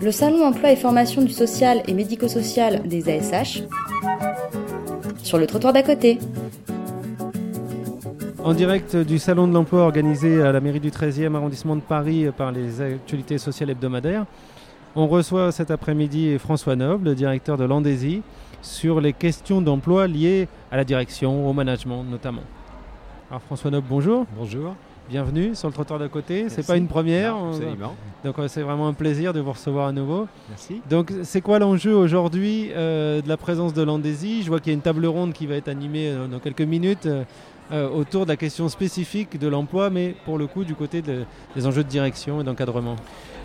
le Salon Emploi et Formation du Social et Médico-Social des ASH, sur le trottoir d'à côté. En direct du Salon de l'Emploi organisé à la mairie du 13e arrondissement de Paris par les actualités sociales hebdomadaires, on reçoit cet après-midi François Noble, directeur de l'Andésie, sur les questions d'emploi liées à la direction, au management notamment. Alors François Noble, bonjour. Bonjour. Bienvenue sur le trottoir d'à côté. C'est pas une première. absolument. Donc euh, c'est vraiment un plaisir de vous recevoir à nouveau. Merci. Donc c'est quoi l'enjeu aujourd'hui euh, de la présence de l'Andésie Je vois qu'il y a une table ronde qui va être animée euh, dans quelques minutes autour de la question spécifique de l'emploi, mais pour le coup du côté des enjeux de direction et d'encadrement.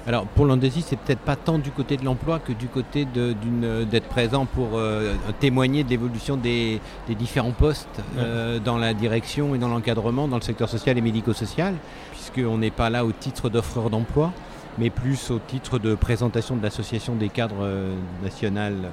Alors pour l'Andésie, c'est peut-être pas tant du côté de l'emploi que du côté d'être présent pour euh, témoigner de l'évolution des, différents postes euh, dans la direction et dans l'encadrement dans le secteur social et médico-social, puisqu'on n'est pas là au titre d'offreur d'emploi, mais plus au titre de présentation de l'association des cadres euh, nationales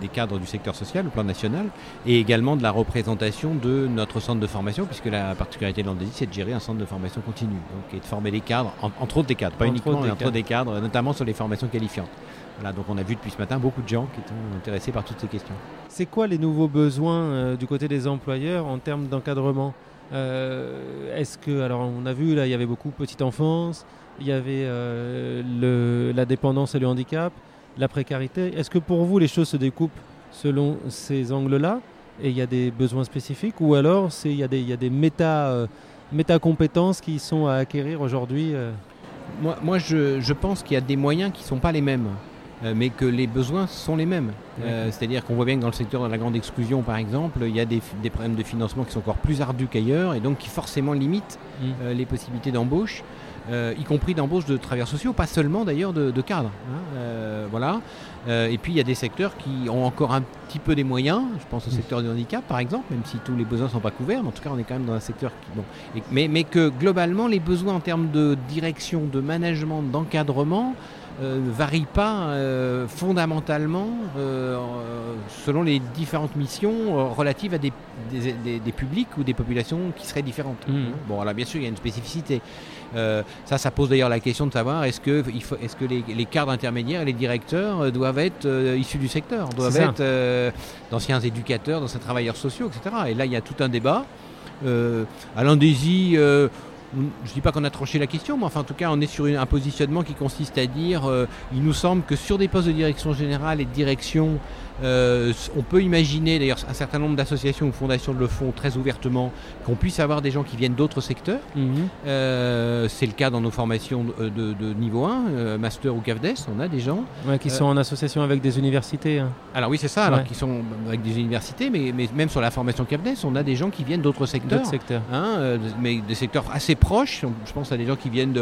des cadres du secteur social au plan national et également de la représentation de notre centre de formation, puisque la particularité de l'Andésie, c'est de gérer un centre de formation continue, donc, et de former des cadres, entre autres des cadres, pas uniquement, mais entre des cadres, notamment sur les formations qualifiantes. Voilà, donc on a vu depuis ce matin beaucoup de gens qui sont intéressés par toutes ces questions. C'est quoi les nouveaux besoins euh, du côté des employeurs en termes d'encadrement? Euh, Est-ce que, alors on a vu là, il y avait beaucoup petite enfance, il y avait euh, le, la dépendance et le handicap la précarité. Est-ce que pour vous, les choses se découpent selon ces angles-là et il y a des besoins spécifiques ou alors il y a des, il y a des méta, euh, compétences qui sont à acquérir aujourd'hui euh? Moi, moi je, je pense qu'il y a des moyens qui ne sont pas les mêmes. Euh, mais que les besoins sont les mêmes. C'est-à-dire qu'on voit bien que dans le secteur de la grande exclusion, par exemple, il y a des, des problèmes de financement qui sont encore plus ardus qu'ailleurs et donc qui forcément limitent mmh. les possibilités d'embauche. Euh, y compris d'embauche de travailleurs sociaux, pas seulement d'ailleurs de, cadres. Hein, euh, voilà. Euh, et puis il y a des secteurs qui ont encore un petit peu des moyens. Je pense au secteur du handicap par exemple, même si tous les besoins ne sont pas couverts, mais en tout cas on est quand même dans un secteur qui. Bon, mais, mais que globalement les besoins en termes de direction, de management, d'encadrement ne varient pas fondamentalement selon les différentes missions relatives à des, des, publics ou des populations qui seraient différentes. Mmh. Bon, là bien sûr il y a une spécificité. Euh, ça, ça pose d'ailleurs la question de savoir est-ce que, est-ce les, cadres intermédiaires, les directeurs euh, doivent être euh, issus du secteur, doivent être d'anciens éducateurs, d'anciens travailleurs sociaux, etc. Et là, il y a tout un débat. à l'Andésie, je ne dis pas qu'on a tranché la question, mais enfin en tout cas on est sur un positionnement qui consiste à dire il nous semble que sur des postes de direction générale et de direction euh, on peut imaginer, d'ailleurs un certain nombre d'associations ou fondations le font très ouvertement, qu'on puisse avoir des gens qui viennent d'autres secteurs. Mhm. Euh, c'est le cas dans nos formations de, niveau 1, euh, master ou CAFDES, on a des gens. qui sont en association avec des universités. Hein. Alors oui, c'est ça, alors qui sont avec des universités, mais, même sur la formation CAFDES, on a des gens qui viennent d'autres secteurs. secteurs. Hein, mais des secteurs assez proches. Je pense à des gens qui viennent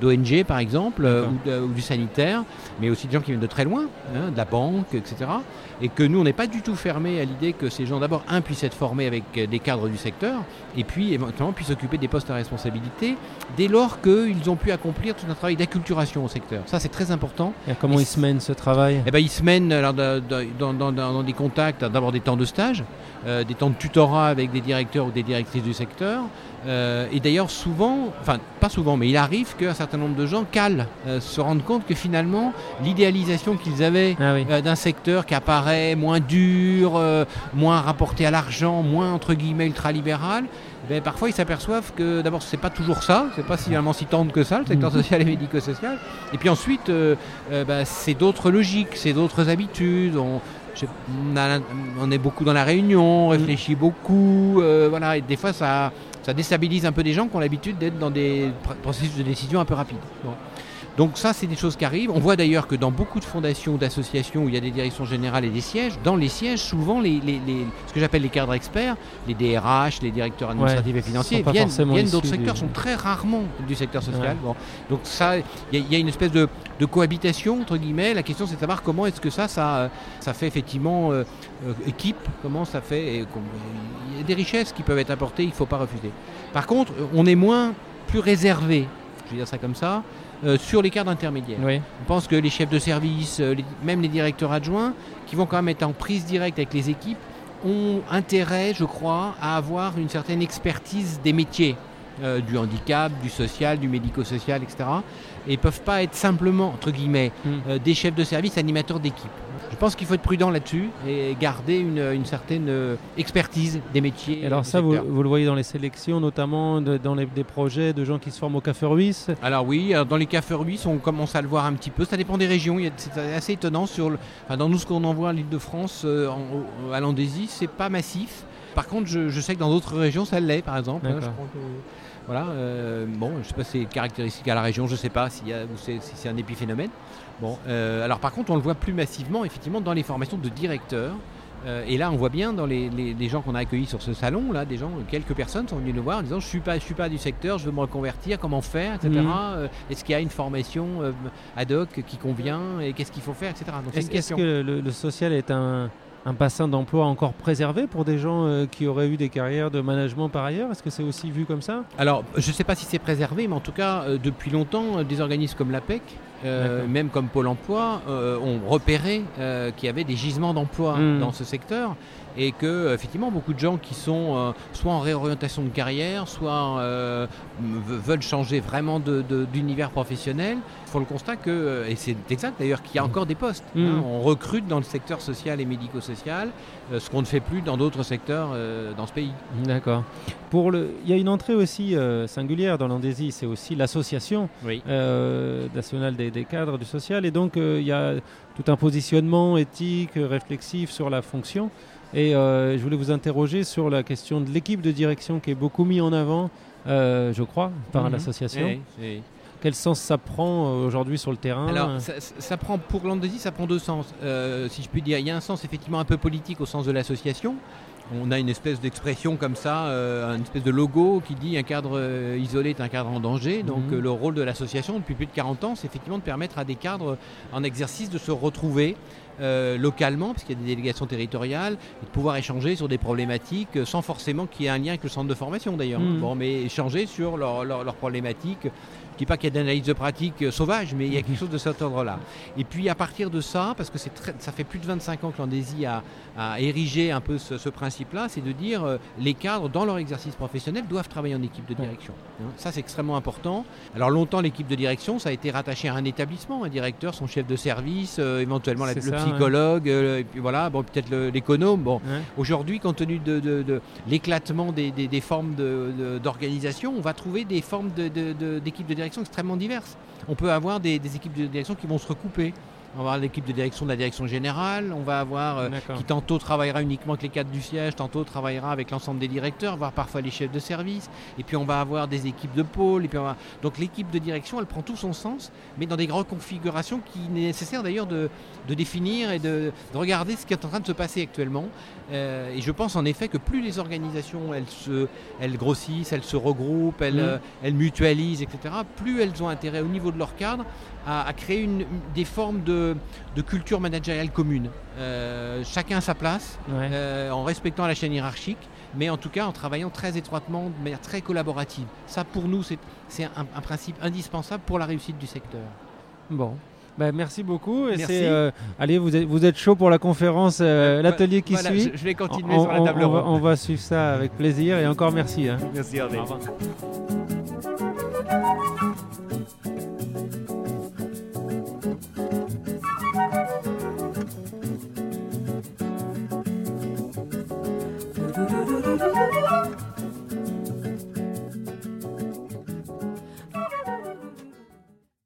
d'ONG par exemple, ou, du sanitaire, mais aussi des gens qui viennent de très loin, hein, de la banque, etc et que nous, on n'est pas du tout fermé à l'idée que ces gens, d'abord, un, puissent être formés avec euh, des cadres du secteur, et puis éventuellement puissent occuper des postes à responsabilité, dès lors qu'ils ont pu accomplir tout un travail d'acculturation au secteur. Ça, c'est très important. Et comment ils se mènent ce travail? Eh ben, Ils se mènent alors, dans, des contacts, d'abord des temps de stage, euh, des temps de tutorat avec des directeurs ou des directrices du secteur, euh, et d'ailleurs, souvent, enfin pas souvent, mais il arrive qu'un certain nombre de gens calent, euh, se rendent compte que finalement, l'idéalisation qu'ils avaient ah euh, d'un secteur qui apparaît moins dur, moins rapporté à l'argent, moins entre guillemets ultralibéral, ben, parfois ils s'aperçoivent que d'abord c'est pas toujours ça, c'est pas finalement si tendre que ça, le secteur mhm. social et médico-social. Et puis ensuite, ben, c'est d'autres logiques, c'est d'autres habitudes. On, on, est beaucoup dans la réunion, on réfléchit beaucoup, voilà, et des fois ça, ça déstabilise un peu des gens qui ont l'habitude d'être dans des processus de décision un peu rapides. Donc ça, c'est des choses qui arrivent. On voit d'ailleurs que dans beaucoup de fondations ou d'associations où il y a des directions générales et des sièges, dans les sièges, souvent, les, ce que j'appelle les cadres experts, les DRH, les directeurs administratifs et financiers, viennent, d'autres secteurs, sont très rarement du secteur social. Donc ça, il y, a une espèce de, cohabitation, entre guillemets. La question, c'est de savoir comment est-ce que ça, ça, ça fait effectivement euh, euh, équipe, comment ça fait... il y a des richesses qui peuvent être apportées, il ne faut pas refuser. Par contre, on est moins plus réservé, je vais dire ça comme ça, euh, sur les cadres intermédiaires. On pense que les chefs de service, euh, même les directeurs adjoints, qui vont quand même être en prise directe avec les équipes, ont intérêt, je crois, à avoir une certaine expertise des métiers. Euh, du handicap, du social, du médico-social, etc. Et ne peuvent pas être simplement, entre guillemets, Mm. euh, des chefs de service, animateurs d'équipe. Je pense qu'il faut être prudent là-dessus et garder une, une certaine euh, expertise des métiers. Alors ça, vous, le voyez dans les sélections, notamment de- dans les, des projets de gens qui se forment au Café Ruisse. Alors oui, dans les Ruisse, on commence à le voir un petit peu. Ça dépend des régions. C'est assez étonnant. Sur le, enfin, dans nous, ce qu'on envoie à l'île de France, euh, en- au- à Landésie, c'est pas massif. Par contre, je, je sais que dans d'autres régions, ça l'est, par exemple. hein, je crois que- voilà. euh, bon, je sais pas si c'est caractéristique à la région. Je sais pas s'il y a, ou c'est- si c'est un épiphénomène. Bon, euh, alors par contre, on le voit plus massivement, effectivement, dans les formations de directeurs. Euh, et là, on voit bien dans les, les- les gens qu'on a accueillis sur ce salon, là, des gens, quelques personnes sont venues nous voir en disant je suis pas, je suis pas du secteur, je veux me reconvertir, comment faire, etc. Mhm. Euh, Est-ce qu'il y a une formation euh, ad hoc qui convient et qu'est-ce qu'il faut faire, etc. Est-ce que le, le social est un, un bassin d'emploi encore préservé pour des gens euh, qui auraient eu des carrières de management par ailleurs? Est-ce que c'est aussi vu comme ça? Alors, je ne sais pas si c'est préservé, mais en tout cas, euh, depuis longtemps, euh, des organismes comme l'APEC, euh, même comme Pôle emploi, euh, ont repéré euh, qu'il y avait des gisements d'emploi Mm. dans ce secteur et que, effectivement, beaucoup de gens qui sont soit en réorientation de carrière, soit veulent changer vraiment d'univers professionnel, font le constat que, et c'est exact d'ailleurs, qu'il y a encore des postes. Mm. hein. on recrute dans le secteur social et médico-social, ce qu'on ne fait plus dans d'autres secteurs dans ce pays. D'accord. Pour le, il y a une entrée aussi singulière dans l'Andésie, c'est aussi l'association Oui. nationale des, des cadres du social, et donc euh, il y a tout un positionnement éthique, réflexif sur la fonction. Et euh, je voulais vous interroger sur la question de l'équipe de direction qui est beaucoup mis en avant, euh, je crois, par Mhm. l'association. Quel sens ça prend aujourd'hui sur le terrain Alors, ça, prend pour l'Andésie, ça prend deux sens. Euh, si je puis dire, il y a un sens effectivement un peu politique au sens de l'association. On a une espèce d'expression comme ça, euh, une espèce de logo qui dit un cadre euh, isolé est un cadre en danger. Donc Mhm. euh, le rôle de l'association depuis plus de 40 ans, c'est effectivement de permettre à des cadres en exercice de se retrouver euh, localement, parce qu'il y a des délégations territoriales, et de pouvoir échanger sur des problématiques euh, sans forcément qu'il y ait un lien avec le centre de formation d'ailleurs. Mhm. Bon, mais échanger sur leurs problématiques. Je ne dis pas qu'il y a d'analyse de pratique euh, sauvage, mais il y a quelque chose de cet ordre-là. Et puis à partir de ça, parce que très- ça fait plus de 25 ans que l'Andésie a, a érigé un peu ce, ce principe-là, c'est de dire euh, les cadres dans leur exercice professionnel doivent travailler en équipe de direction. Hein, ça c'est extrêmement important. Alors longtemps l'équipe de direction, ça a été rattaché à un établissement, un directeur, son chef de service, euh, éventuellement la- le ça, psychologue, euh, et puis voilà, bon peut-être l'économe. Bon, Ouais. Aujourd'hui, compte tenu de, de- de l'éclatement des, des- des formes d'organisation, on va trouver des formes de- de- de- d'équipes extrêmement diverses. On peut avoir des équipes de direction qui vont se recouper. On va avoir l'équipe de direction de la direction générale, on va avoir euh, qui tantôt travaillera uniquement avec les cadres du siège, tantôt travaillera avec l'ensemble des directeurs, voire parfois les chefs de service. Et puis on va avoir des équipes de pôle. Et puis on va- Donc l'équipe de direction, elle prend tout son sens, mais dans des grandes configurations qu'il est nécessaire d'ailleurs de, de définir et de, de regarder ce qui est en train de se passer actuellement. Euh, et je pense en effet que plus les organisations elles, se, elles grossissent, elles se regroupent, elles, Mhm. euh, elles mutualisent, etc., plus elles ont intérêt au niveau de leur cadre à, à créer une- des formes de, de culture managériale commune. Euh, chacun à sa place, Ouais. euh, en respectant la chaîne hiérarchique, mais en tout cas en travaillant très étroitement, de manière très collaborative. Ça, pour nous, c'est c'est un, un principe indispensable pour la réussite du secteur. Bon. Ben, merci beaucoup. Et Merci. c'est, euh, allez, vous êtes, vous êtes chaud pour la conférence, euh, l'atelier qui Voilà, suit. je, je vais continuer on, sur la table on va, on va suivre ça avec plaisir et encore merci. hein. Merci Hervé. Au revoir.